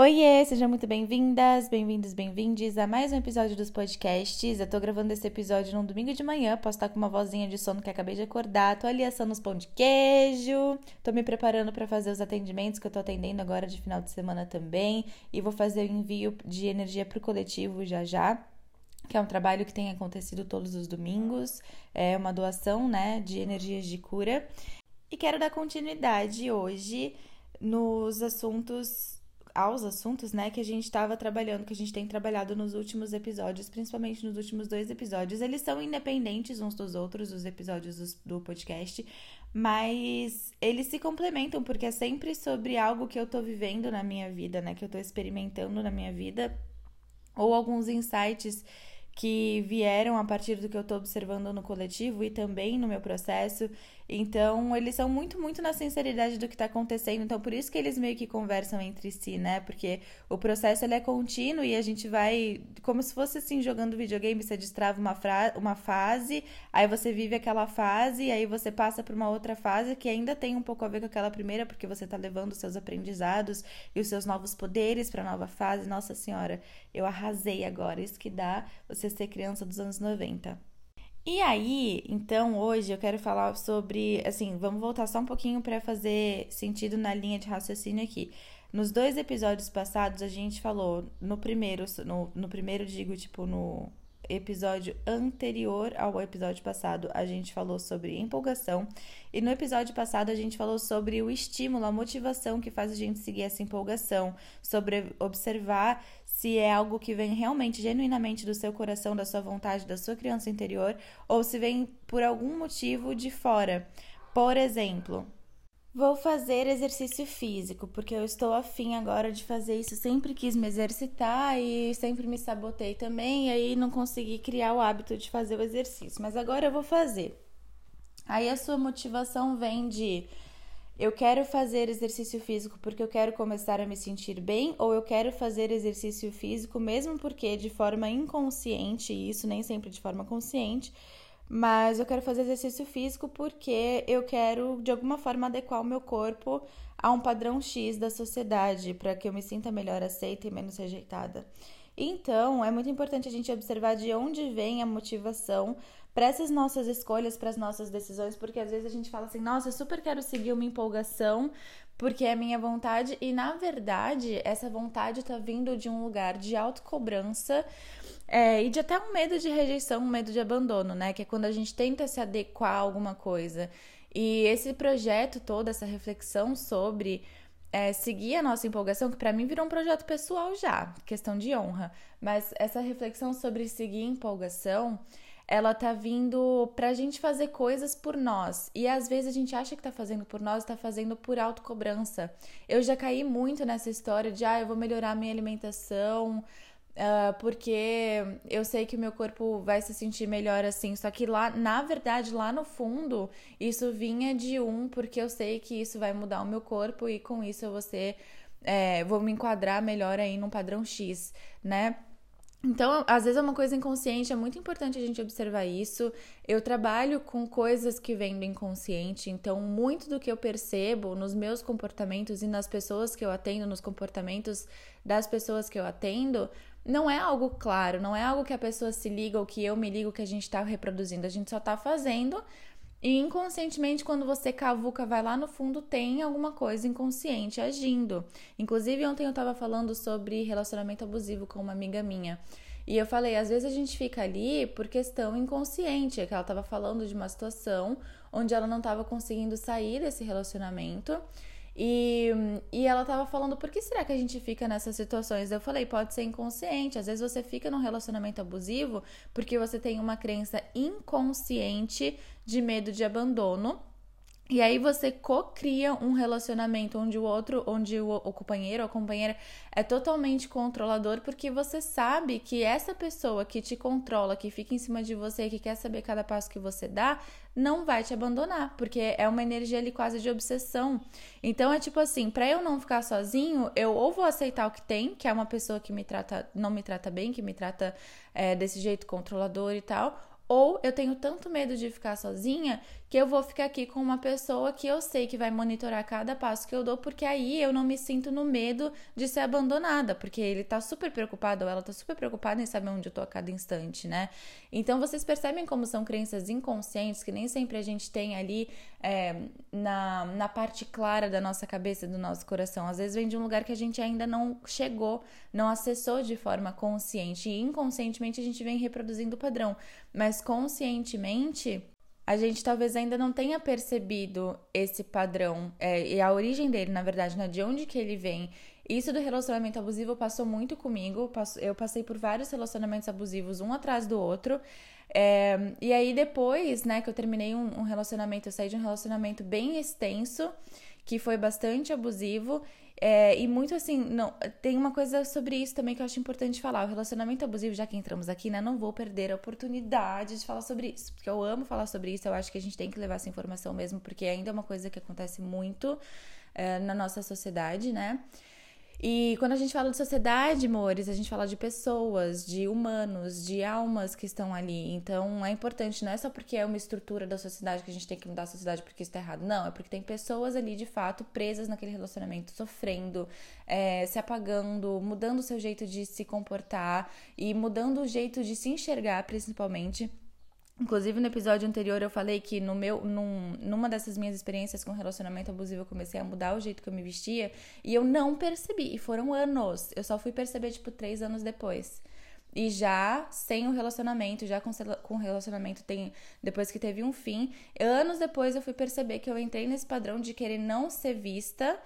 Oiê, sejam muito bem-vindas, bem-vindos, bem-vindes a mais um episódio dos podcasts. Eu tô gravando esse episódio num domingo de manhã, posso estar com uma vozinha de sono que acabei de acordar, tô ali assando os pão de queijo, tô me preparando para fazer os atendimentos que eu tô atendendo agora de final de semana também, e vou fazer o envio de energia pro coletivo já já que é um trabalho que tem acontecido todos os domingos, é uma doação, né, de energias de cura. E quero dar continuidade hoje nos assuntos aos assuntos, né, que a gente estava trabalhando, que a gente tem trabalhado nos últimos episódios, principalmente nos últimos dois episódios. Eles são independentes uns dos outros, os episódios do podcast, mas eles se complementam porque é sempre sobre algo que eu tô vivendo na minha vida, né, que eu tô experimentando na minha vida, ou alguns insights que vieram a partir do que eu tô observando no coletivo e também no meu processo então, eles são muito, muito na sinceridade do que está acontecendo. Então, por isso que eles meio que conversam entre si, né? Porque o processo ele é contínuo e a gente vai, como se fosse assim, jogando videogame, você destrava uma, fra uma fase, aí você vive aquela fase, aí você passa para uma outra fase que ainda tem um pouco a ver com aquela primeira, porque você está levando os seus aprendizados e os seus novos poderes para a nova fase. Nossa Senhora, eu arrasei agora. Isso que dá você ser criança dos anos 90. E aí, então, hoje eu quero falar sobre, assim, vamos voltar só um pouquinho para fazer sentido na linha de raciocínio aqui. Nos dois episódios passados a gente falou, no primeiro, no, no primeiro digo, tipo, no episódio anterior ao episódio passado, a gente falou sobre empolgação. E no episódio passado, a gente falou sobre o estímulo, a motivação que faz a gente seguir essa empolgação, sobre observar se é algo que vem realmente, genuinamente do seu coração, da sua vontade, da sua criança interior, ou se vem por algum motivo de fora. Por exemplo, Vou fazer exercício físico, porque eu estou afim agora de fazer isso. Sempre quis me exercitar e sempre me sabotei também, e aí não consegui criar o hábito de fazer o exercício. Mas agora eu vou fazer. Aí a sua motivação vem de eu quero fazer exercício físico porque eu quero começar a me sentir bem, ou eu quero fazer exercício físico mesmo porque de forma inconsciente, e isso nem sempre de forma consciente, mas eu quero fazer exercício físico porque eu quero de alguma forma adequar o meu corpo a um padrão X da sociedade, para que eu me sinta melhor aceita e menos rejeitada. Então, é muito importante a gente observar de onde vem a motivação para essas nossas escolhas, para as nossas decisões, porque às vezes a gente fala assim: "Nossa, eu super quero seguir uma empolgação, porque é minha vontade", e na verdade, essa vontade está vindo de um lugar de autocobrança é, e de até um medo de rejeição, um medo de abandono, né? Que é quando a gente tenta se adequar a alguma coisa. E esse projeto todo, essa reflexão sobre é, seguir a nossa empolgação, que para mim virou um projeto pessoal já, questão de honra. Mas essa reflexão sobre seguir empolgação, ela tá vindo pra gente fazer coisas por nós. E às vezes a gente acha que tá fazendo por nós, tá fazendo por autocobrança. Eu já caí muito nessa história de, ah, eu vou melhorar minha alimentação, Uh, porque eu sei que o meu corpo vai se sentir melhor assim. Só que lá, na verdade, lá no fundo, isso vinha de um, porque eu sei que isso vai mudar o meu corpo e com isso eu vou ser. É, vou me enquadrar melhor aí num padrão X, né? Então, às vezes é uma coisa inconsciente, é muito importante a gente observar isso. Eu trabalho com coisas que vêm do inconsciente, então muito do que eu percebo nos meus comportamentos e nas pessoas que eu atendo, nos comportamentos das pessoas que eu atendo, não é algo claro, não é algo que a pessoa se liga ou que eu me ligo que a gente está reproduzindo. A gente só está fazendo e inconscientemente, quando você cavuca, vai lá no fundo, tem alguma coisa inconsciente agindo. Inclusive, ontem eu estava falando sobre relacionamento abusivo com uma amiga minha. E eu falei, às vezes a gente fica ali por questão inconsciente, é que ela estava falando de uma situação onde ela não estava conseguindo sair desse relacionamento. E, e ela tava falando, por que será que a gente fica nessas situações? Eu falei, pode ser inconsciente. Às vezes você fica num relacionamento abusivo porque você tem uma crença inconsciente de medo de abandono e aí você co-cria um relacionamento onde o outro, onde o, o, companheiro ou a companheira é totalmente controlador, porque você sabe que essa pessoa que te controla, que fica em cima de você, que quer saber cada passo que você dá, não vai te abandonar, porque é uma energia ali quase de obsessão. Então é tipo assim, para eu não ficar sozinho, eu ou vou aceitar o que tem, que é uma pessoa que me trata, não me trata bem, que me trata é, desse jeito controlador e tal, ou eu tenho tanto medo de ficar sozinha que eu vou ficar aqui com uma pessoa que eu sei que vai monitorar cada passo que eu dou, porque aí eu não me sinto no medo de ser abandonada, porque ele tá super preocupado ou ela tá super preocupada em saber onde eu tô a cada instante, né? Então vocês percebem como são crenças inconscientes que nem sempre a gente tem ali é, na, na parte clara da nossa cabeça, do nosso coração. Às vezes vem de um lugar que a gente ainda não chegou, não acessou de forma consciente. E inconscientemente a gente vem reproduzindo o padrão. Mas conscientemente a gente talvez ainda não tenha percebido esse padrão é, e a origem dele, na verdade, né? De onde que ele vem. Isso do relacionamento abusivo passou muito comigo. Eu passei por vários relacionamentos abusivos, um atrás do outro. É, e aí, depois, né, que eu terminei um, um relacionamento, eu saí de um relacionamento bem extenso, que foi bastante abusivo. É, e muito assim, não, tem uma coisa sobre isso também que eu acho importante falar. O relacionamento abusivo, já que entramos aqui, né? Não vou perder a oportunidade de falar sobre isso. Porque eu amo falar sobre isso, eu acho que a gente tem que levar essa informação mesmo, porque ainda é uma coisa que acontece muito é, na nossa sociedade, né? E quando a gente fala de sociedade, amores, a gente fala de pessoas, de humanos, de almas que estão ali. Então é importante, não é só porque é uma estrutura da sociedade que a gente tem que mudar a sociedade porque isso tá errado. Não, é porque tem pessoas ali de fato presas naquele relacionamento, sofrendo, é, se apagando, mudando o seu jeito de se comportar e mudando o jeito de se enxergar, principalmente. Inclusive, no episódio anterior, eu falei que no meu, num, numa dessas minhas experiências com relacionamento abusivo, eu comecei a mudar o jeito que eu me vestia e eu não percebi. E foram anos. Eu só fui perceber, tipo, três anos depois. E já sem o relacionamento, já com, com o relacionamento tem depois que teve um fim, anos depois eu fui perceber que eu entrei nesse padrão de querer não ser vista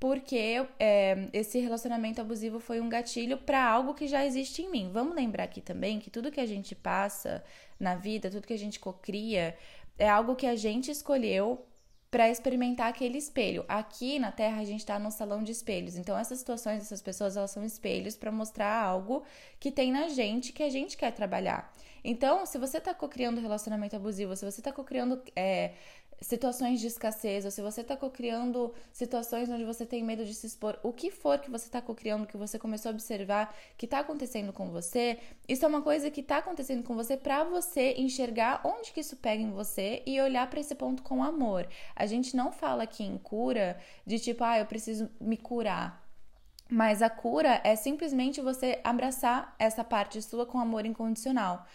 porque é, esse relacionamento abusivo foi um gatilho para algo que já existe em mim. Vamos lembrar aqui também que tudo que a gente passa na vida, tudo que a gente cocria, é algo que a gente escolheu para experimentar aquele espelho. Aqui na Terra a gente está num salão de espelhos. Então essas situações, essas pessoas, elas são espelhos para mostrar algo que tem na gente que a gente quer trabalhar. Então, se você está cocriando relacionamento abusivo, se você está cocriando é, situações de escassez, ou se você está cocriando situações onde você tem medo de se expor, o que for que você está cocriando, que você começou a observar que está acontecendo com você, isso é uma coisa que está acontecendo com você para você enxergar onde que isso pega em você e olhar para esse ponto com amor. A gente não fala aqui em cura de tipo, ah, eu preciso me curar. Mas a cura é simplesmente você abraçar essa parte sua com amor incondicional.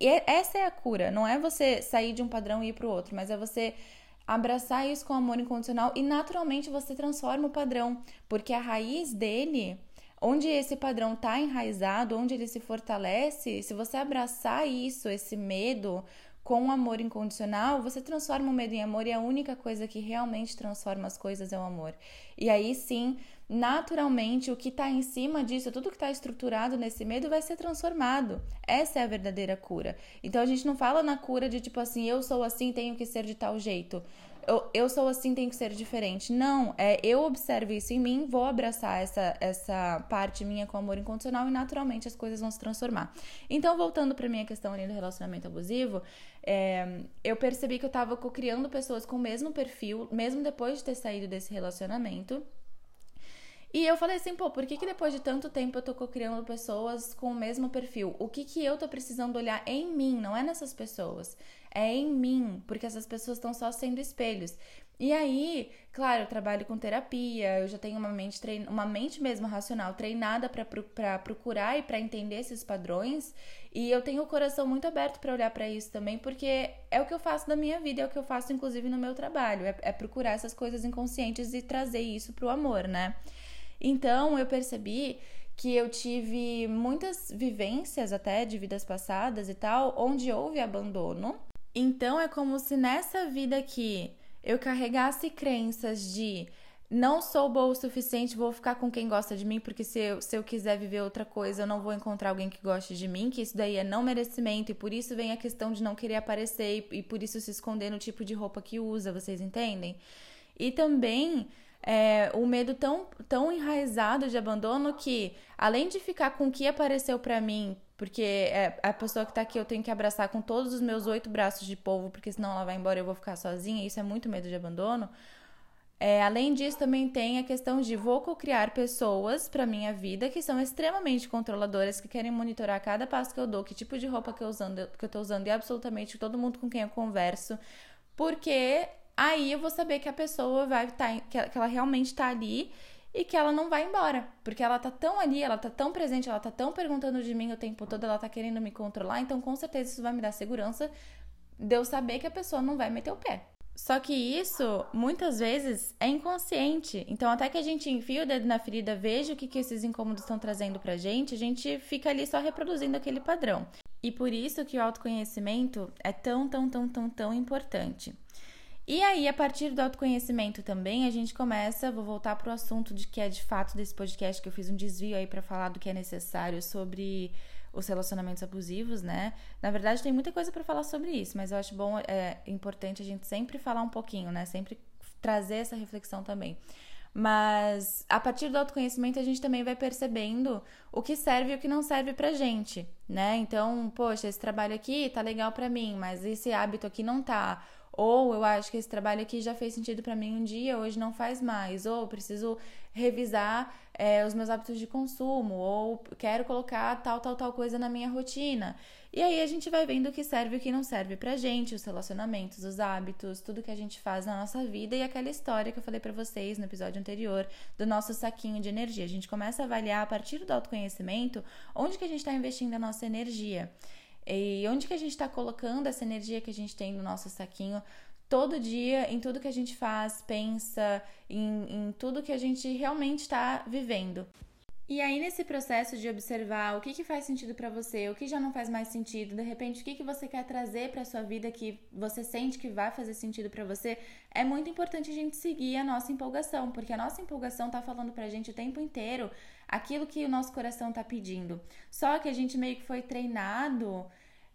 E é, essa é a cura, não é você sair de um padrão e ir para o outro, mas é você abraçar isso com amor incondicional e naturalmente você transforma o padrão, porque a raiz dele, onde esse padrão está enraizado, onde ele se fortalece, se você abraçar isso, esse medo, com amor incondicional, você transforma o medo em amor e a única coisa que realmente transforma as coisas é o amor. E aí sim, naturalmente, o que está em cima disso, tudo que está estruturado nesse medo vai ser transformado. Essa é a verdadeira cura. Então a gente não fala na cura de tipo assim, eu sou assim, tenho que ser de tal jeito eu, eu sou assim, tem que ser diferente. Não, é eu observo isso em mim, vou abraçar essa, essa parte minha com amor incondicional e naturalmente as coisas vão se transformar. Então, voltando para minha questão ali do relacionamento abusivo, é, eu percebi que eu tava criando pessoas com o mesmo perfil, mesmo depois de ter saído desse relacionamento. E eu falei assim, pô, por que, que depois de tanto tempo eu tô criando pessoas com o mesmo perfil? O que, que eu tô precisando olhar em mim, não é nessas pessoas é em mim, porque essas pessoas estão só sendo espelhos. E aí, claro, eu trabalho com terapia, eu já tenho uma mente, trein... uma mente mesmo racional treinada para pro... procurar e para entender esses padrões, e eu tenho o coração muito aberto para olhar para isso também, porque é o que eu faço da minha vida, é o que eu faço inclusive no meu trabalho, é, é procurar essas coisas inconscientes e trazer isso pro amor, né? Então, eu percebi que eu tive muitas vivências até de vidas passadas e tal, onde houve abandono então é como se nessa vida aqui eu carregasse crenças de não sou boa o suficiente, vou ficar com quem gosta de mim, porque se eu, se eu quiser viver outra coisa, eu não vou encontrar alguém que goste de mim, que isso daí é não merecimento, e por isso vem a questão de não querer aparecer e, e por isso se esconder no tipo de roupa que usa, vocês entendem? E também é, o medo tão, tão enraizado de abandono que, além de ficar com o que apareceu para mim porque é a pessoa que tá aqui eu tenho que abraçar com todos os meus oito braços de polvo, porque senão ela vai embora e eu vou ficar sozinha. Isso é muito medo de abandono. É, além disso, também tem a questão de vou criar pessoas para minha vida que são extremamente controladoras, que querem monitorar cada passo que eu dou, que tipo de roupa que eu, usando, que eu tô usando e absolutamente todo mundo com quem eu converso, Porque aí eu vou saber que a pessoa vai estar, tá, que ela realmente está ali e que ela não vai embora, porque ela tá tão ali, ela tá tão presente, ela tá tão perguntando de mim o tempo todo, ela tá querendo me controlar, então com certeza isso vai me dar segurança de eu saber que a pessoa não vai meter o pé. Só que isso, muitas vezes, é inconsciente. Então, até que a gente enfia o dedo na ferida, veja o que, que esses incômodos estão trazendo pra gente, a gente fica ali só reproduzindo aquele padrão. E por isso que o autoconhecimento é tão, tão, tão, tão, tão importante. E aí, a partir do autoconhecimento também, a gente começa, vou voltar para o assunto de que é de fato desse podcast que eu fiz um desvio aí para falar do que é necessário sobre os relacionamentos abusivos, né? Na verdade, tem muita coisa para falar sobre isso, mas eu acho bom, é importante a gente sempre falar um pouquinho, né? Sempre trazer essa reflexão também. Mas a partir do autoconhecimento a gente também vai percebendo o que serve e o que não serve pra gente, né? Então, poxa, esse trabalho aqui tá legal pra mim, mas esse hábito aqui não tá. Ou eu acho que esse trabalho aqui já fez sentido para mim um dia, hoje não faz mais. Ou preciso revisar é, os meus hábitos de consumo. Ou quero colocar tal, tal, tal coisa na minha rotina. E aí a gente vai vendo o que serve e o que não serve pra gente, os relacionamentos, os hábitos, tudo que a gente faz na nossa vida e aquela história que eu falei para vocês no episódio anterior do nosso saquinho de energia. A gente começa a avaliar a partir do autoconhecimento onde que a gente está investindo a nossa energia. E onde que a gente está colocando essa energia que a gente tem no nosso saquinho todo dia, em tudo que a gente faz, pensa, em, em tudo que a gente realmente está vivendo. E aí, nesse processo de observar o que, que faz sentido para você, o que já não faz mais sentido, de repente, o que, que você quer trazer para sua vida que você sente que vai fazer sentido para você, é muito importante a gente seguir a nossa empolgação, porque a nossa empolgação tá falando pra gente o tempo inteiro aquilo que o nosso coração tá pedindo. Só que a gente meio que foi treinado.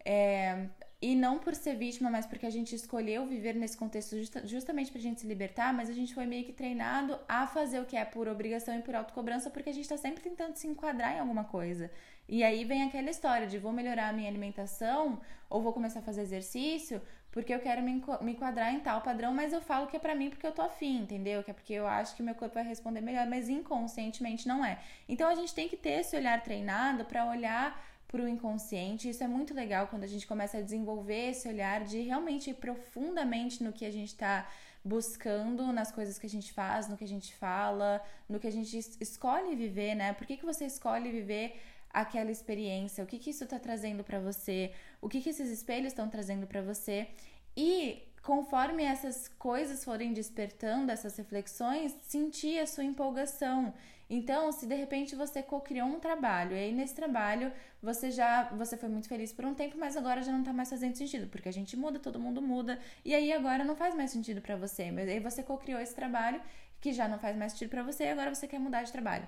É, e não por ser vítima, mas porque a gente escolheu viver nesse contexto justa, justamente pra gente se libertar, mas a gente foi meio que treinado a fazer o que é por obrigação e por autocobrança, porque a gente tá sempre tentando se enquadrar em alguma coisa. E aí vem aquela história de vou melhorar a minha alimentação ou vou começar a fazer exercício porque eu quero me enquadrar em tal padrão, mas eu falo que é para mim porque eu tô afim, entendeu? Que é porque eu acho que meu corpo vai responder melhor, mas inconscientemente não é. Então a gente tem que ter esse olhar treinado para olhar para o inconsciente. Isso é muito legal quando a gente começa a desenvolver esse olhar de realmente ir profundamente no que a gente está buscando, nas coisas que a gente faz, no que a gente fala, no que a gente escolhe viver, né? Por que, que você escolhe viver aquela experiência? O que, que isso está trazendo para você? O que, que esses espelhos estão trazendo para você? E conforme essas coisas forem despertando, essas reflexões, sentir a sua empolgação. Então, se de repente você co-criou um trabalho, e aí nesse trabalho você já você foi muito feliz por um tempo, mas agora já não tá mais fazendo sentido, porque a gente muda, todo mundo muda, e aí agora não faz mais sentido para você. Mas aí você co-criou esse trabalho que já não faz mais sentido para você, e agora você quer mudar de trabalho.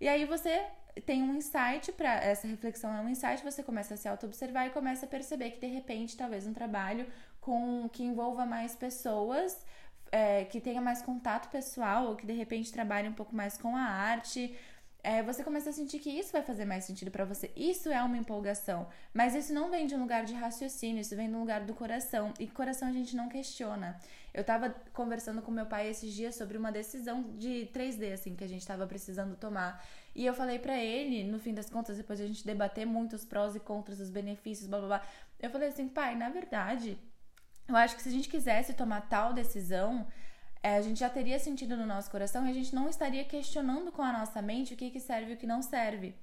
E aí você tem um insight para essa reflexão é um insight, você começa a se auto-observar e começa a perceber que de repente talvez um trabalho com que envolva mais pessoas, é, que tenha mais contato pessoal ou que de repente trabalhe um pouco mais com a arte, é, você começa a sentir que isso vai fazer mais sentido para você. Isso é uma empolgação. Mas isso não vem de um lugar de raciocínio, isso vem de um lugar do coração. E coração a gente não questiona. Eu tava conversando com meu pai esses dias sobre uma decisão de 3D, assim, que a gente tava precisando tomar. E eu falei para ele, no fim das contas, depois de a gente debater muito os prós e contras, os benefícios, blá blá blá. Eu falei assim, pai, na verdade, eu acho que se a gente quisesse tomar tal decisão é, a gente já teria sentido no nosso coração e a gente não estaria questionando com a nossa mente o que, que serve e o que não serve.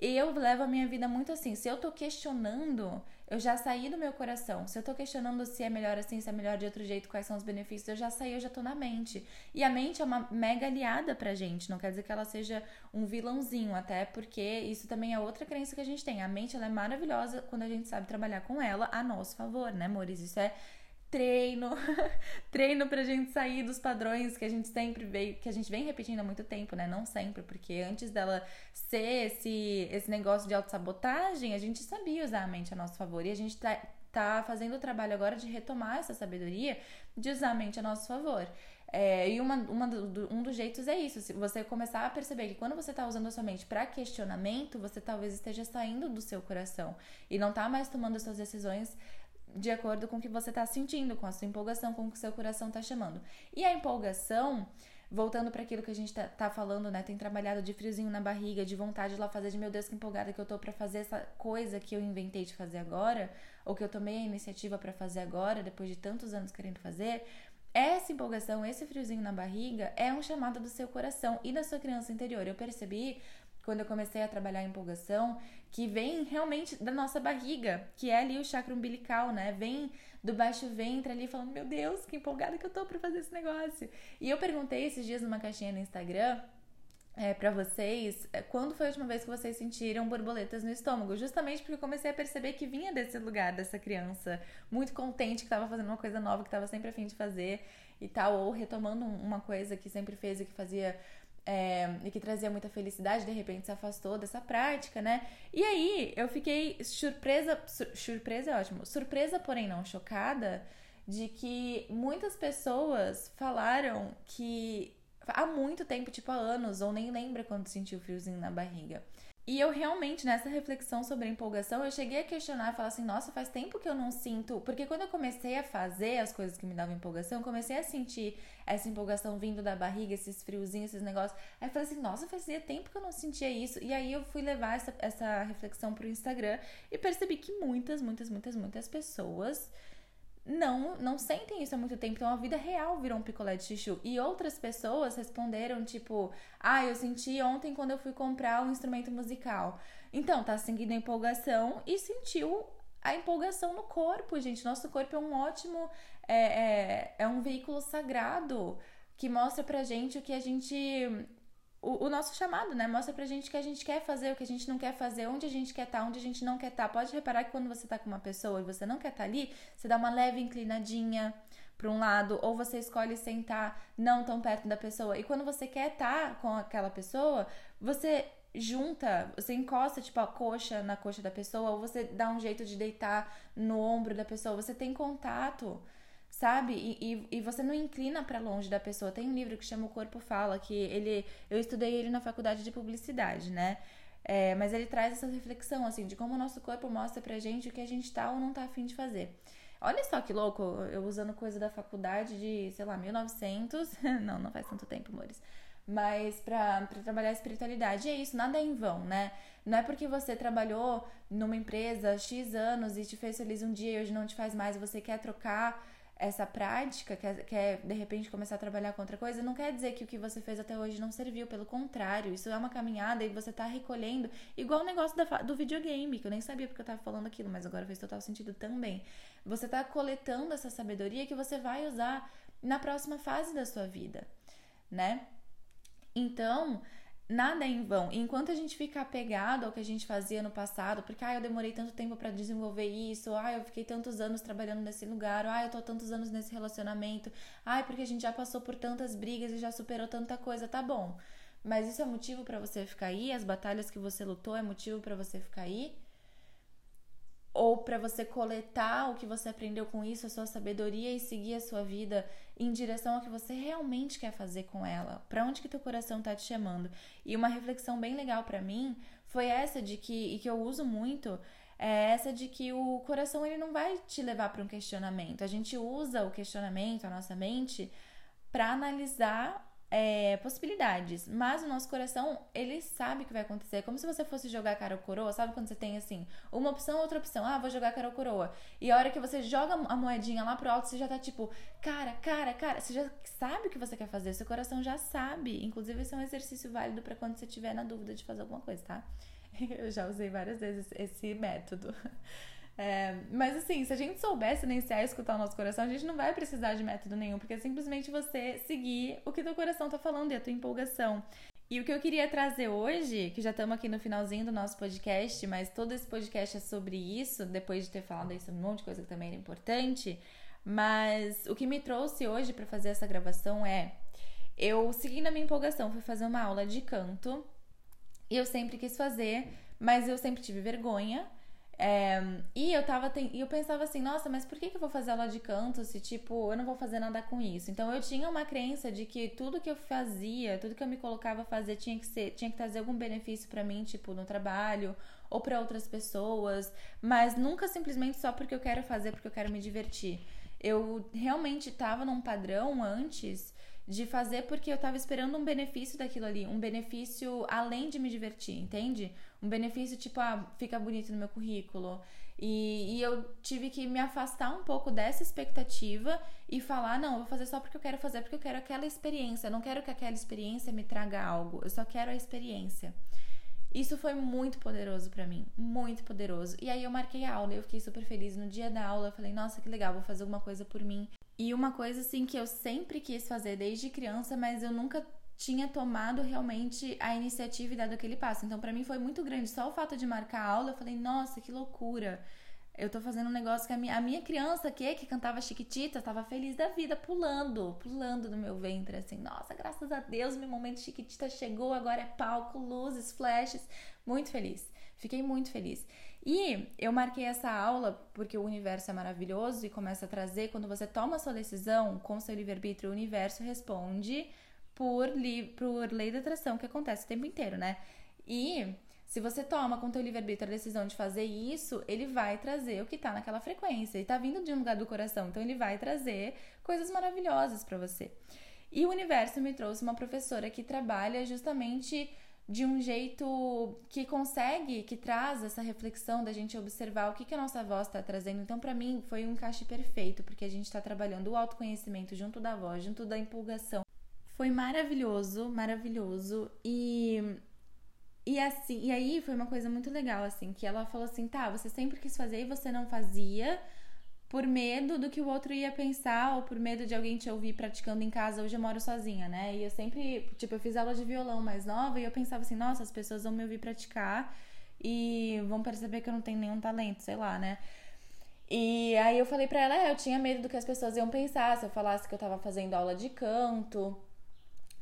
Eu levo a minha vida muito assim. Se eu tô questionando, eu já saí do meu coração. Se eu tô questionando se é melhor assim, se é melhor de outro jeito, quais são os benefícios, eu já saí, eu já tô na mente. E a mente é uma mega aliada pra gente. Não quer dizer que ela seja um vilãozinho, até porque isso também é outra crença que a gente tem. A mente ela é maravilhosa quando a gente sabe trabalhar com ela a nosso favor, né, amores? Isso é treino, treino pra gente sair dos padrões que a gente sempre veio, que a gente vem repetindo há muito tempo, né? Não sempre, porque antes dela ser esse, esse negócio de autossabotagem, a gente sabia usar a mente a nosso favor. E a gente tá, tá fazendo o trabalho agora de retomar essa sabedoria de usar a mente a nosso favor. É, e uma, uma do, um dos jeitos é isso, se você começar a perceber que quando você está usando a sua mente para questionamento, você talvez esteja saindo do seu coração e não está mais tomando as suas decisões de acordo com o que você está sentindo, com a sua empolgação, com o que seu coração está chamando. E a empolgação voltando para aquilo que a gente tá, tá, falando, né? Tem trabalhado de friozinho na barriga, de vontade de lá fazer, de meu Deus, que empolgada que eu tô para fazer essa coisa que eu inventei de fazer agora, ou que eu tomei a iniciativa para fazer agora, depois de tantos anos querendo fazer. Essa empolgação, esse friozinho na barriga é um chamado do seu coração e da sua criança interior. Eu percebi quando eu comecei a trabalhar a empolgação, que vem realmente da nossa barriga, que é ali o chakra umbilical, né? Vem do baixo ventre ali falando: "Meu Deus, que empolgada que eu tô para fazer esse negócio". E eu perguntei esses dias numa caixinha no Instagram, é, para vocês é, quando foi a última vez que vocês sentiram borboletas no estômago, justamente porque eu comecei a perceber que vinha desse lugar dessa criança muito contente que estava fazendo uma coisa nova que estava sempre a fim de fazer e tal, ou retomando uma coisa que sempre fez e que fazia é, e que trazia muita felicidade, de repente se afastou dessa prática, né? E aí eu fiquei surpresa, sur, surpresa é ótimo, surpresa, porém não chocada, de que muitas pessoas falaram que há muito tempo, tipo há anos, ou nem lembra quando sentiu friozinho na barriga. E eu realmente, nessa reflexão sobre a empolgação, eu cheguei a questionar e falar assim: nossa, faz tempo que eu não sinto. Porque quando eu comecei a fazer as coisas que me davam empolgação, eu comecei a sentir essa empolgação vindo da barriga, esses friozinhos, esses negócios. Aí eu falei assim: nossa, fazia tempo que eu não sentia isso. E aí eu fui levar essa, essa reflexão pro Instagram e percebi que muitas, muitas, muitas, muitas pessoas não não sentem isso há muito tempo. Então a vida real virou um picolé de chuchu. E outras pessoas responderam, tipo, ah, eu senti ontem quando eu fui comprar um instrumento musical. Então, tá seguindo a empolgação e sentiu a empolgação no corpo, gente. Nosso corpo é um ótimo. É, é, é um veículo sagrado que mostra pra gente o que a gente o, o, nosso chamado, né? Mostra pra gente o que a gente quer fazer, o que a gente não quer fazer, onde a gente quer estar, tá, onde a gente não quer estar. Tá. Pode reparar que quando você tá com uma pessoa e você não quer estar tá ali, você dá uma leve inclinadinha para um lado, ou você escolhe sentar não tão perto da pessoa. E quando você quer estar com aquela pessoa, você junta, você encosta tipo a coxa na coxa da pessoa, ou você dá um jeito de deitar no ombro da pessoa. Você tem contato sabe? E, e, e, você não inclina para longe da pessoa. Tem um livro que chama O Corpo Fala, que ele eu estudei ele na faculdade de publicidade, né? É, mas ele traz essa reflexão, assim, de como o nosso corpo mostra pra gente o que a gente tá ou não tá afim de fazer. Olha só que louco, eu usando coisa da faculdade de, sei lá, 1900. não, não faz tanto tempo, amores. Mas pra, trabalhar a espiritualidade. E é isso, nada é em vão, né? Não é porque você trabalhou numa empresa X anos e te fez feliz um dia e hoje não te faz mais você quer trocar essa prática, quer, quer de repente começar a trabalhar com outra coisa, não quer dizer que o que você fez até hoje não serviu, pelo contrário, isso é uma caminhada e você tá recolhendo, igual o negócio da, do videogame, que eu nem sabia porque eu tava falando aquilo, mas agora fez total sentido também. Você tá coletando essa sabedoria que você vai usar na próxima fase da sua vida, né? Então, nada é em vão. enquanto a gente fica apegado ao que a gente fazia no passado, porque ah, eu demorei tanto tempo para desenvolver isso, ah, eu fiquei tantos anos trabalhando nesse lugar, ah, eu tô tantos anos nesse relacionamento, ah, porque a gente já passou por tantas brigas e já superou tanta coisa, tá bom. Mas isso é motivo para você ficar aí? As batalhas que você lutou é motivo para você ficar aí? Ou para você coletar o que você aprendeu com isso, a sua sabedoria e seguir a sua vida em direção ao que você realmente quer fazer com ela. Para onde que teu coração tá te chamando? E uma reflexão bem legal para mim foi essa de que e que eu uso muito é essa de que o coração ele não vai te levar para um questionamento. A gente usa o questionamento, a nossa mente, para analisar é, possibilidades, mas o nosso coração, ele sabe o que vai acontecer. É como se você fosse jogar cara ou coroa, sabe quando você tem assim, uma opção, outra opção, ah, vou jogar cara ou coroa. E a hora que você joga a moedinha lá pro alto, você já tá tipo, cara, cara, cara, você já sabe o que você quer fazer, seu coração já sabe. Inclusive, esse é um exercício válido para quando você tiver na dúvida de fazer alguma coisa, tá? Eu já usei várias vezes esse método. É, mas assim, se a gente soubesse iniciar a escutar o nosso coração, a gente não vai precisar de método nenhum, porque é simplesmente você seguir o que teu coração tá falando e a tua empolgação. E o que eu queria trazer hoje, que já estamos aqui no finalzinho do nosso podcast, mas todo esse podcast é sobre isso, depois de ter falado sobre um monte de coisa que também era importante. Mas o que me trouxe hoje para fazer essa gravação é eu segui na minha empolgação, fui fazer uma aula de canto e eu sempre quis fazer, mas eu sempre tive vergonha. É, e eu tava e eu pensava assim, nossa, mas por que, que eu vou fazer aula de canto se tipo eu não vou fazer nada com isso? Então eu tinha uma crença de que tudo que eu fazia, tudo que eu me colocava a fazer tinha que ser, tinha que trazer algum benefício para mim, tipo no trabalho ou para outras pessoas, mas nunca simplesmente só porque eu quero fazer, porque eu quero me divertir. Eu realmente tava num padrão antes de fazer porque eu tava esperando um benefício daquilo ali, um benefício além de me divertir, entende? Um benefício tipo, ah, fica bonito no meu currículo. E, e eu tive que me afastar um pouco dessa expectativa e falar: não, vou fazer só porque eu quero fazer, porque eu quero aquela experiência. Eu não quero que aquela experiência me traga algo, eu só quero a experiência. Isso foi muito poderoso para mim, muito poderoso. E aí eu marquei a aula, eu fiquei super feliz no dia da aula, falei: "Nossa, que legal, vou fazer alguma coisa por mim". E uma coisa assim que eu sempre quis fazer desde criança, mas eu nunca tinha tomado realmente a iniciativa e dado aquele passo. Então, para mim foi muito grande. Só o fato de marcar a aula, eu falei, nossa, que loucura. Eu tô fazendo um negócio que a minha, a minha criança que, que cantava Chiquitita tava feliz da vida, pulando, pulando no meu ventre, assim. Nossa, graças a Deus, meu momento Chiquitita chegou, agora é palco, luzes, flashes. Muito feliz. Fiquei muito feliz. E eu marquei essa aula porque o universo é maravilhoso e começa a trazer, quando você toma sua decisão com seu livre-arbítrio, o universo responde por, li, por lei da atração, que acontece o tempo inteiro, né? E se você toma com teu livre-arbítrio a decisão de fazer isso, ele vai trazer o que tá naquela frequência. E tá vindo de um lugar do coração, então ele vai trazer coisas maravilhosas para você. E o universo me trouxe uma professora que trabalha justamente de um jeito que consegue, que traz essa reflexão da gente observar o que, que a nossa voz está trazendo. Então, para mim, foi um encaixe perfeito, porque a gente está trabalhando o autoconhecimento junto da voz, junto da empolgação. Foi maravilhoso, maravilhoso. E e assim, e aí foi uma coisa muito legal assim, que ela falou assim: "Tá, você sempre quis fazer e você não fazia por medo do que o outro ia pensar ou por medo de alguém te ouvir praticando em casa. Hoje eu moro sozinha, né? E eu sempre, tipo, eu fiz aula de violão mais nova e eu pensava assim, nossa, as pessoas vão me ouvir praticar e vão perceber que eu não tenho nenhum talento, sei lá, né? E aí eu falei pra ela, é, eu tinha medo do que as pessoas iam pensar se eu falasse que eu tava fazendo aula de canto.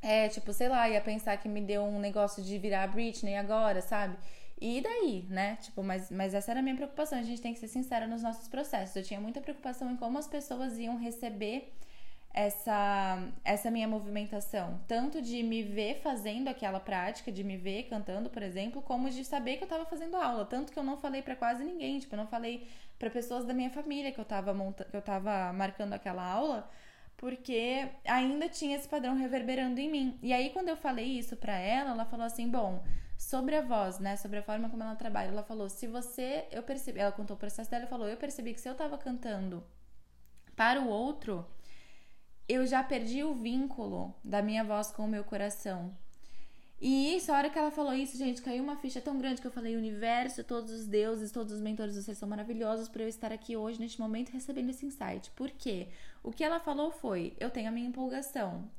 É, tipo, sei lá, ia pensar que me deu um negócio de virar Britney agora, sabe? E daí, né? Tipo, mas, mas essa era a minha preocupação. A gente tem que ser sincera nos nossos processos. Eu tinha muita preocupação em como as pessoas iam receber essa, essa minha movimentação. Tanto de me ver fazendo aquela prática, de me ver cantando, por exemplo, como de saber que eu tava fazendo aula. Tanto que eu não falei para quase ninguém. Tipo, eu não falei para pessoas da minha família que eu tava, monta que eu tava marcando aquela aula porque ainda tinha esse padrão reverberando em mim. E aí, quando eu falei isso para ela, ela falou assim: bom, sobre a voz, né? Sobre a forma como ela trabalha. Ela falou: se você. Eu percebi. Ela contou o processo dela e falou: eu percebi que se eu tava cantando para o outro, eu já perdi o vínculo da minha voz com o meu coração. E isso, a hora que ela falou isso, gente, caiu uma ficha tão grande que eu falei: universo, todos os deuses, todos os mentores, vocês são maravilhosos por eu estar aqui hoje, neste momento, recebendo esse insight. Por quê? O que ela falou foi: eu tenho a minha empolgação,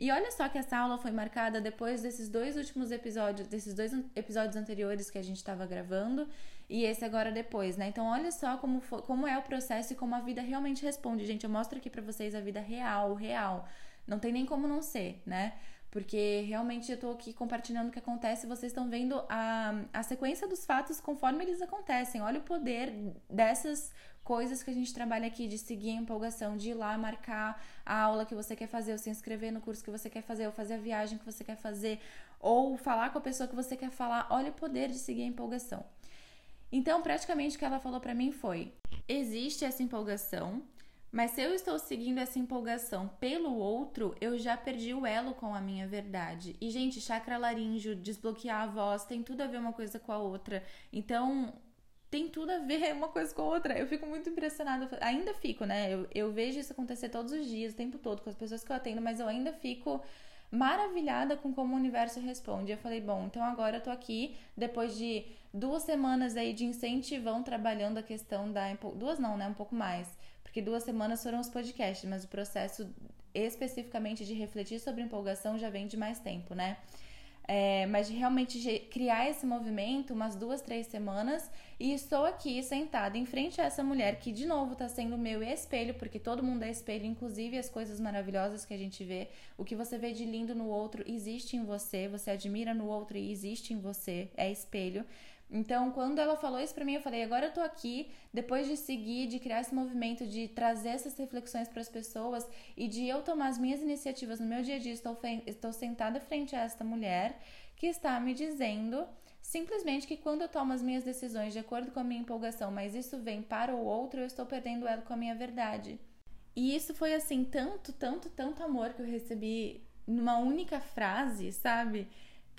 e olha só que essa aula foi marcada depois desses dois últimos episódios, desses dois episódios anteriores que a gente estava gravando e esse agora depois, né? Então olha só como, foi, como é o processo e como a vida realmente responde. Gente, eu mostro aqui para vocês a vida real, real. Não tem nem como não ser, né? Porque realmente eu tô aqui compartilhando o que acontece vocês estão vendo a, a sequência dos fatos conforme eles acontecem. Olha o poder dessas coisas que a gente trabalha aqui de seguir a empolgação, de ir lá marcar a aula que você quer fazer, ou se inscrever no curso que você quer fazer, ou fazer a viagem que você quer fazer, ou falar com a pessoa que você quer falar. Olha o poder de seguir a empolgação. Então, praticamente o que ela falou para mim foi: existe essa empolgação, mas se eu estou seguindo essa empolgação pelo outro, eu já perdi o elo com a minha verdade. E, gente, chakra laríngeo, desbloquear a voz, tem tudo a ver uma coisa com a outra. Então, tem tudo a ver uma coisa com a outra. Eu fico muito impressionada, ainda fico, né? Eu, eu vejo isso acontecer todos os dias, o tempo todo, com as pessoas que eu atendo, mas eu ainda fico maravilhada com como o universo responde. Eu falei, bom, então agora eu tô aqui, depois de duas semanas aí de incentivão trabalhando a questão da. Duas não, né? Um pouco mais. Porque duas semanas foram os podcasts, mas o processo especificamente de refletir sobre empolgação já vem de mais tempo, né? É, mas de realmente criar esse movimento umas duas, três semanas e estou aqui sentada em frente a essa mulher que de novo está sendo meu espelho, porque todo mundo é espelho, inclusive as coisas maravilhosas que a gente vê, o que você vê de lindo no outro existe em você, você admira no outro e existe em você, é espelho. Então, quando ela falou isso para mim, eu falei: agora eu tô aqui, depois de seguir, de criar esse movimento, de trazer essas reflexões para as pessoas e de eu tomar as minhas iniciativas no meu dia a dia. Estou, estou sentada frente a esta mulher que está me dizendo simplesmente que quando eu tomo as minhas decisões de acordo com a minha empolgação, mas isso vem para o outro, eu estou perdendo ela com a minha verdade. E isso foi assim, tanto, tanto, tanto amor que eu recebi numa única frase, sabe?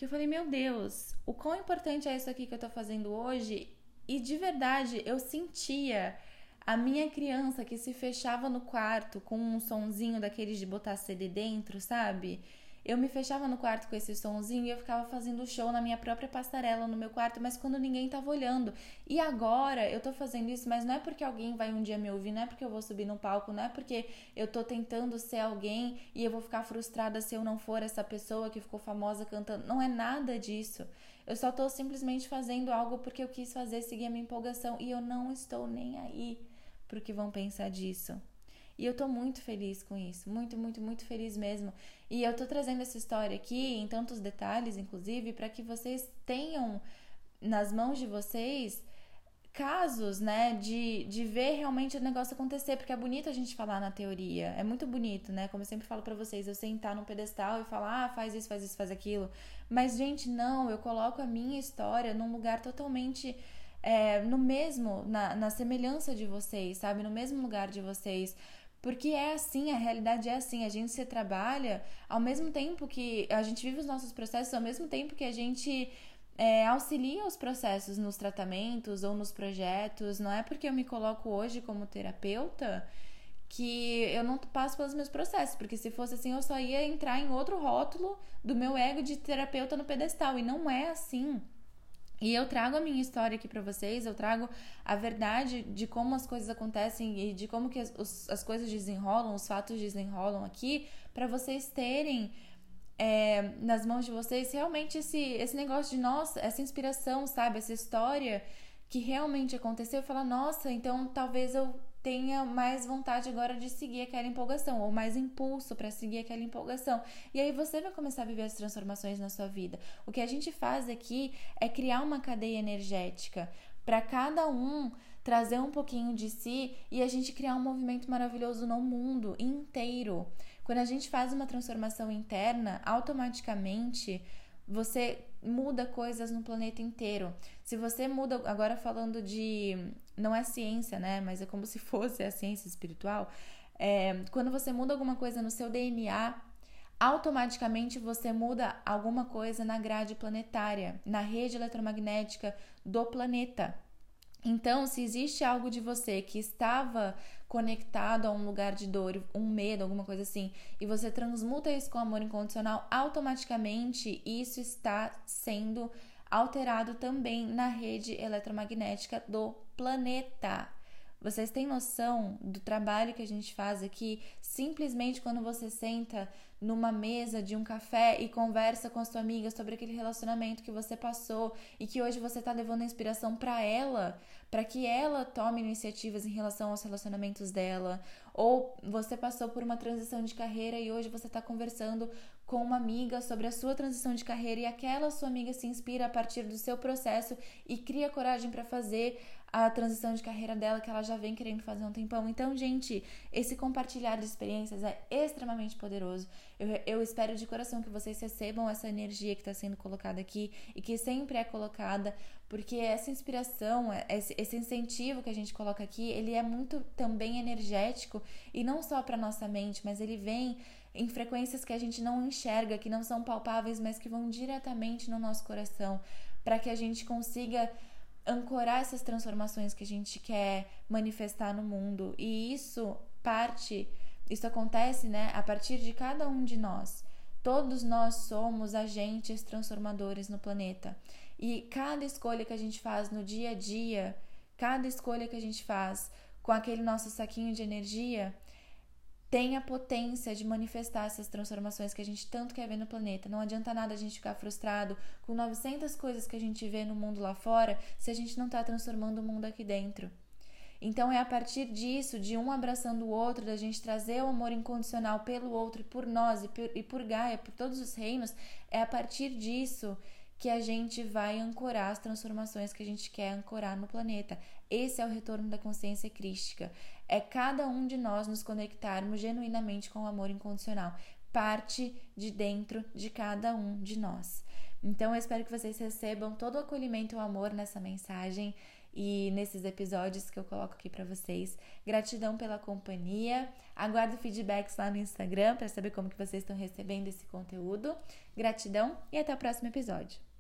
Que eu falei, meu Deus, o quão importante é isso aqui que eu tô fazendo hoje? E de verdade, eu sentia a minha criança que se fechava no quarto com um sonzinho daqueles de botar CD dentro, sabe? Eu me fechava no quarto com esse sonzinho e eu ficava fazendo show na minha própria passarela no meu quarto, mas quando ninguém tava olhando. E agora eu tô fazendo isso, mas não é porque alguém vai um dia me ouvir, não é porque eu vou subir no palco, não é porque eu tô tentando ser alguém e eu vou ficar frustrada se eu não for essa pessoa que ficou famosa cantando. Não é nada disso. Eu só tô simplesmente fazendo algo porque eu quis fazer, seguir a minha empolgação e eu não estou nem aí pro que vão pensar disso. E eu tô muito feliz com isso, muito, muito, muito feliz mesmo. E eu tô trazendo essa história aqui em tantos detalhes, inclusive, para que vocês tenham nas mãos de vocês casos, né, de, de ver realmente o negócio acontecer, porque é bonito a gente falar na teoria, é muito bonito, né, como eu sempre falo para vocês, eu sentar num pedestal e falar, ah, faz isso, faz isso, faz aquilo, mas, gente, não, eu coloco a minha história num lugar totalmente é, no mesmo, na, na semelhança de vocês, sabe, no mesmo lugar de vocês, porque é assim, a realidade é assim. A gente se trabalha ao mesmo tempo que a gente vive os nossos processos, ao mesmo tempo que a gente é, auxilia os processos nos tratamentos ou nos projetos. Não é porque eu me coloco hoje como terapeuta que eu não passo pelos meus processos, porque se fosse assim eu só ia entrar em outro rótulo do meu ego de terapeuta no pedestal e não é assim. E eu trago a minha história aqui para vocês, eu trago a verdade de como as coisas acontecem e de como que as, os, as coisas desenrolam, os fatos desenrolam aqui, para vocês terem é, nas mãos de vocês realmente esse, esse negócio de nossa, essa inspiração, sabe? Essa história que realmente aconteceu falar, nossa, então talvez eu tenha mais vontade agora de seguir aquela empolgação, ou mais impulso para seguir aquela empolgação. E aí você vai começar a viver as transformações na sua vida. O que a gente faz aqui é criar uma cadeia energética para cada um trazer um pouquinho de si e a gente criar um movimento maravilhoso no mundo inteiro. Quando a gente faz uma transformação interna, automaticamente você muda coisas no planeta inteiro. Se você muda, agora falando de. Não é ciência, né? Mas é como se fosse a ciência espiritual. É, quando você muda alguma coisa no seu DNA, automaticamente você muda alguma coisa na grade planetária, na rede eletromagnética do planeta. Então, se existe algo de você que estava conectado a um lugar de dor, um medo, alguma coisa assim, e você transmuta isso com amor incondicional, automaticamente isso está sendo alterado também na rede eletromagnética do planeta. Vocês têm noção do trabalho que a gente faz aqui simplesmente quando você senta numa mesa de um café e conversa com a sua amiga sobre aquele relacionamento que você passou e que hoje você está levando inspiração para ela, para que ela tome iniciativas em relação aos relacionamentos dela, ou você passou por uma transição de carreira e hoje você está conversando com uma amiga sobre a sua transição de carreira e aquela sua amiga se inspira a partir do seu processo e cria coragem para fazer a transição de carreira dela que ela já vem querendo fazer um tempão. Então, gente, esse compartilhar de experiências é extremamente poderoso. Eu, eu espero de coração que vocês recebam essa energia que está sendo colocada aqui e que sempre é colocada, porque essa inspiração, esse, esse incentivo que a gente coloca aqui, ele é muito também energético e não só para nossa mente, mas ele vem em frequências que a gente não enxerga, que não são palpáveis, mas que vão diretamente no nosso coração, para que a gente consiga ancorar essas transformações que a gente quer manifestar no mundo. E isso parte, isso acontece, né, a partir de cada um de nós. Todos nós somos agentes transformadores no planeta. E cada escolha que a gente faz no dia a dia, cada escolha que a gente faz com aquele nosso saquinho de energia, tem a potência de manifestar essas transformações que a gente tanto quer ver no planeta. Não adianta nada a gente ficar frustrado com 900 coisas que a gente vê no mundo lá fora se a gente não está transformando o mundo aqui dentro. Então é a partir disso, de um abraçando o outro, da gente trazer o amor incondicional pelo outro por nós e por, e por Gaia, por todos os reinos, é a partir disso que a gente vai ancorar as transformações que a gente quer ancorar no planeta. Esse é o retorno da consciência crística. É cada um de nós nos conectarmos genuinamente com o amor incondicional. Parte de dentro de cada um de nós. Então eu espero que vocês recebam todo o acolhimento e o amor nessa mensagem e nesses episódios que eu coloco aqui para vocês. Gratidão pela companhia. Aguardo feedbacks lá no Instagram para saber como que vocês estão recebendo esse conteúdo. Gratidão e até o próximo episódio.